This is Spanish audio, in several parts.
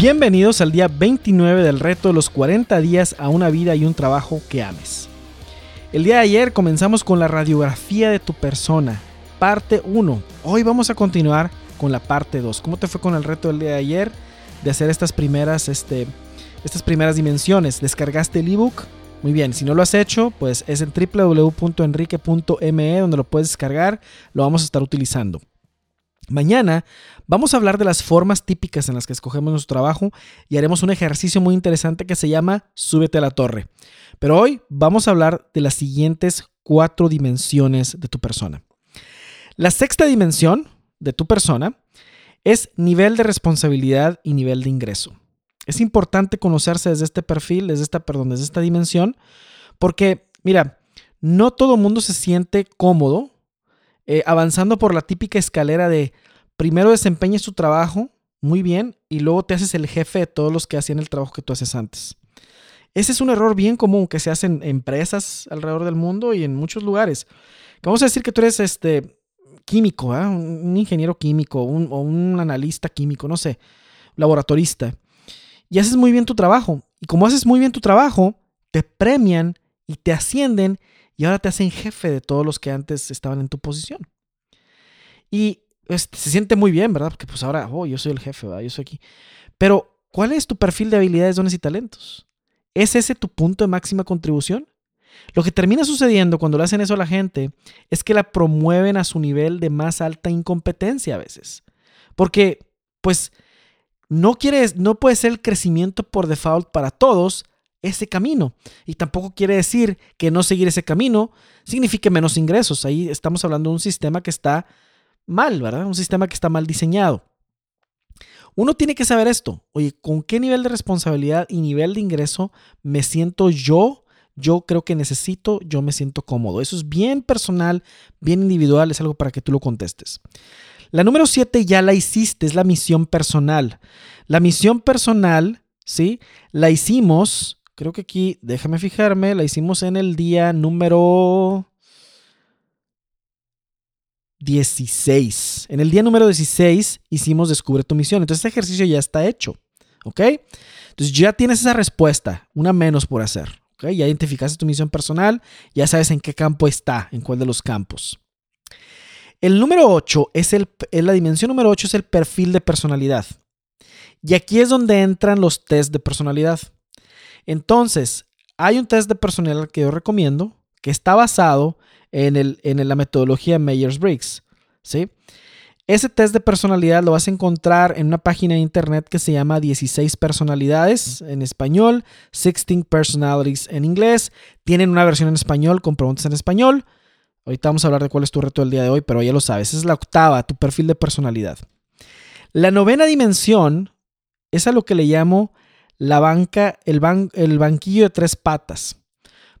Bienvenidos al día 29 del reto de los 40 días a una vida y un trabajo que ames. El día de ayer comenzamos con la radiografía de tu persona, parte 1. Hoy vamos a continuar con la parte 2. ¿Cómo te fue con el reto del día de ayer de hacer estas primeras, este, estas primeras dimensiones? ¿Descargaste el ebook? Muy bien, si no lo has hecho, pues es en www.enrique.me donde lo puedes descargar, lo vamos a estar utilizando. Mañana vamos a hablar de las formas típicas en las que escogemos nuestro trabajo y haremos un ejercicio muy interesante que se llama Súbete a la torre. Pero hoy vamos a hablar de las siguientes cuatro dimensiones de tu persona. La sexta dimensión de tu persona es nivel de responsabilidad y nivel de ingreso. Es importante conocerse desde este perfil, desde esta, perdón, desde esta dimensión, porque, mira, no todo mundo se siente cómodo eh, avanzando por la típica escalera de primero desempeñas tu trabajo muy bien y luego te haces el jefe de todos los que hacían el trabajo que tú haces antes. Ese es un error bien común que se hace en empresas alrededor del mundo y en muchos lugares. Vamos a decir que tú eres este químico, ¿eh? un ingeniero químico o un analista químico, no sé, laboratorista. Y haces muy bien tu trabajo. Y como haces muy bien tu trabajo, te premian y te ascienden y ahora te hacen jefe de todos los que antes estaban en tu posición. Y este, se siente muy bien, ¿verdad? Porque pues ahora, oh, yo soy el jefe, ¿verdad? Yo soy aquí. Pero, ¿cuál es tu perfil de habilidades, dones y talentos? ¿Es ese tu punto de máxima contribución? Lo que termina sucediendo cuando le hacen eso a la gente es que la promueven a su nivel de más alta incompetencia a veces. Porque, pues, no, quieres, no puede ser el crecimiento por default para todos, ese camino. Y tampoco quiere decir que no seguir ese camino signifique menos ingresos. Ahí estamos hablando de un sistema que está mal, ¿verdad? Un sistema que está mal diseñado. Uno tiene que saber esto. Oye, ¿con qué nivel de responsabilidad y nivel de ingreso me siento yo? Yo creo que necesito, yo me siento cómodo. Eso es bien personal, bien individual, es algo para que tú lo contestes. La número 7 ya la hiciste, es la misión personal. La misión personal, ¿sí? La hicimos Creo que aquí, déjame fijarme, la hicimos en el día número 16. En el día número 16 hicimos Descubre tu misión. Entonces este ejercicio ya está hecho. ¿Ok? Entonces ya tienes esa respuesta, una menos por hacer. ¿Ok? Ya identificaste tu misión personal, ya sabes en qué campo está, en cuál de los campos. El número 8 es el, la dimensión número 8 es el perfil de personalidad. Y aquí es donde entran los test de personalidad. Entonces, hay un test de personalidad que yo recomiendo que está basado en, el, en la metodología Myers-Briggs. ¿sí? Ese test de personalidad lo vas a encontrar en una página de internet que se llama 16 personalidades en español, 16 personalities en inglés. Tienen una versión en español con preguntas en español. Ahorita vamos a hablar de cuál es tu reto del día de hoy, pero ya lo sabes. es la octava, tu perfil de personalidad. La novena dimensión es a lo que le llamo la banca, el, el banquillo de tres patas.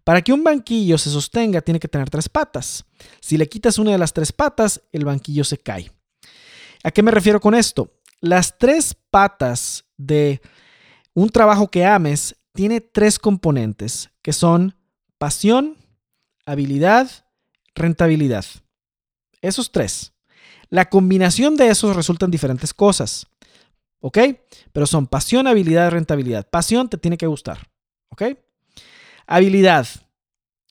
Para que un banquillo se sostenga tiene que tener tres patas. Si le quitas una de las tres patas, el banquillo se cae. ¿A qué me refiero con esto? Las tres patas de un trabajo que ames tiene tres componentes, que son pasión, habilidad, rentabilidad. Esos tres. La combinación de esos resultan diferentes cosas. ¿Ok? Pero son pasión, habilidad, rentabilidad. Pasión te tiene que gustar. ¿Ok? Habilidad.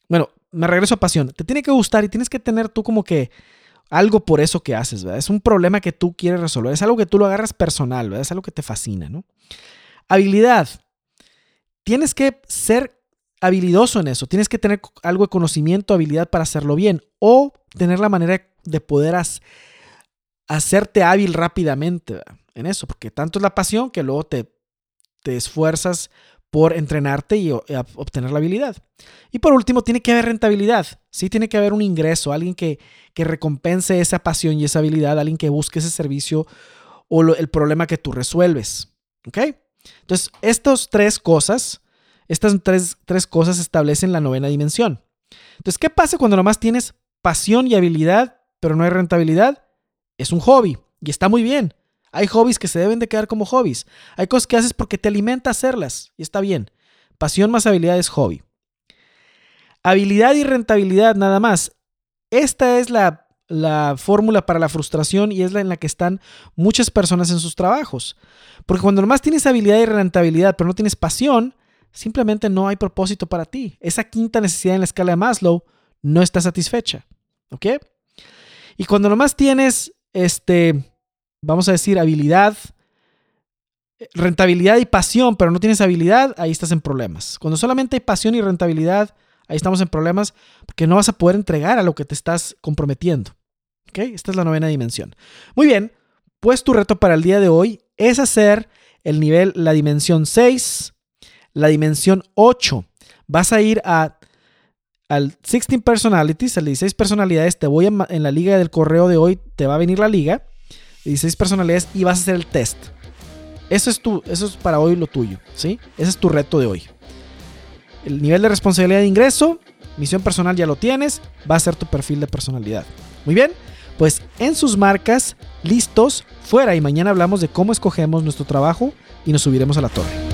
Bueno, me regreso a pasión. Te tiene que gustar y tienes que tener tú como que algo por eso que haces, ¿verdad? Es un problema que tú quieres resolver. Es algo que tú lo agarras personal, ¿verdad? Es algo que te fascina, ¿no? Habilidad. Tienes que ser habilidoso en eso. Tienes que tener algo de conocimiento, habilidad para hacerlo bien o tener la manera de poder hacerte hábil rápidamente. ¿verdad? En eso, porque tanto es la pasión que luego te, te esfuerzas por entrenarte y obtener la habilidad. Y por último, tiene que haber rentabilidad. Sí, tiene que haber un ingreso, alguien que, que recompense esa pasión y esa habilidad, alguien que busque ese servicio o el problema que tú resuelves. ¿Ok? Entonces, estas tres cosas, estas tres, tres cosas establecen la novena dimensión. Entonces, ¿qué pasa cuando nomás tienes pasión y habilidad, pero no hay rentabilidad? Es un hobby y está muy bien. Hay hobbies que se deben de quedar como hobbies. Hay cosas que haces porque te alimenta hacerlas y está bien. Pasión más habilidad es hobby. Habilidad y rentabilidad nada más. Esta es la la fórmula para la frustración y es la en la que están muchas personas en sus trabajos. Porque cuando nomás tienes habilidad y rentabilidad, pero no tienes pasión, simplemente no hay propósito para ti. Esa quinta necesidad en la escala de Maslow no está satisfecha. ¿Ok? Y cuando nomás tienes, este, vamos a decir, habilidad, rentabilidad y pasión, pero no tienes habilidad, ahí estás en problemas. Cuando solamente hay pasión y rentabilidad, ahí estamos en problemas porque no vas a poder entregar a lo que te estás comprometiendo. ¿Ok? Esta es la novena dimensión. Muy bien, pues tu reto para el día de hoy es hacer el nivel, la dimensión 6, la dimensión 8. Vas a ir a, al 16 personalities, al 16 personalidades. Te voy en la liga del correo de hoy, te va a venir la liga, 16 personalidades y vas a hacer el test. Eso es, tu, eso es para hoy lo tuyo, ¿sí? Ese es tu reto de hoy. El nivel de responsabilidad de ingreso, misión personal ya lo tienes, va a ser tu perfil de personalidad. Muy bien, pues en sus marcas, listos, fuera y mañana hablamos de cómo escogemos nuestro trabajo y nos subiremos a la torre.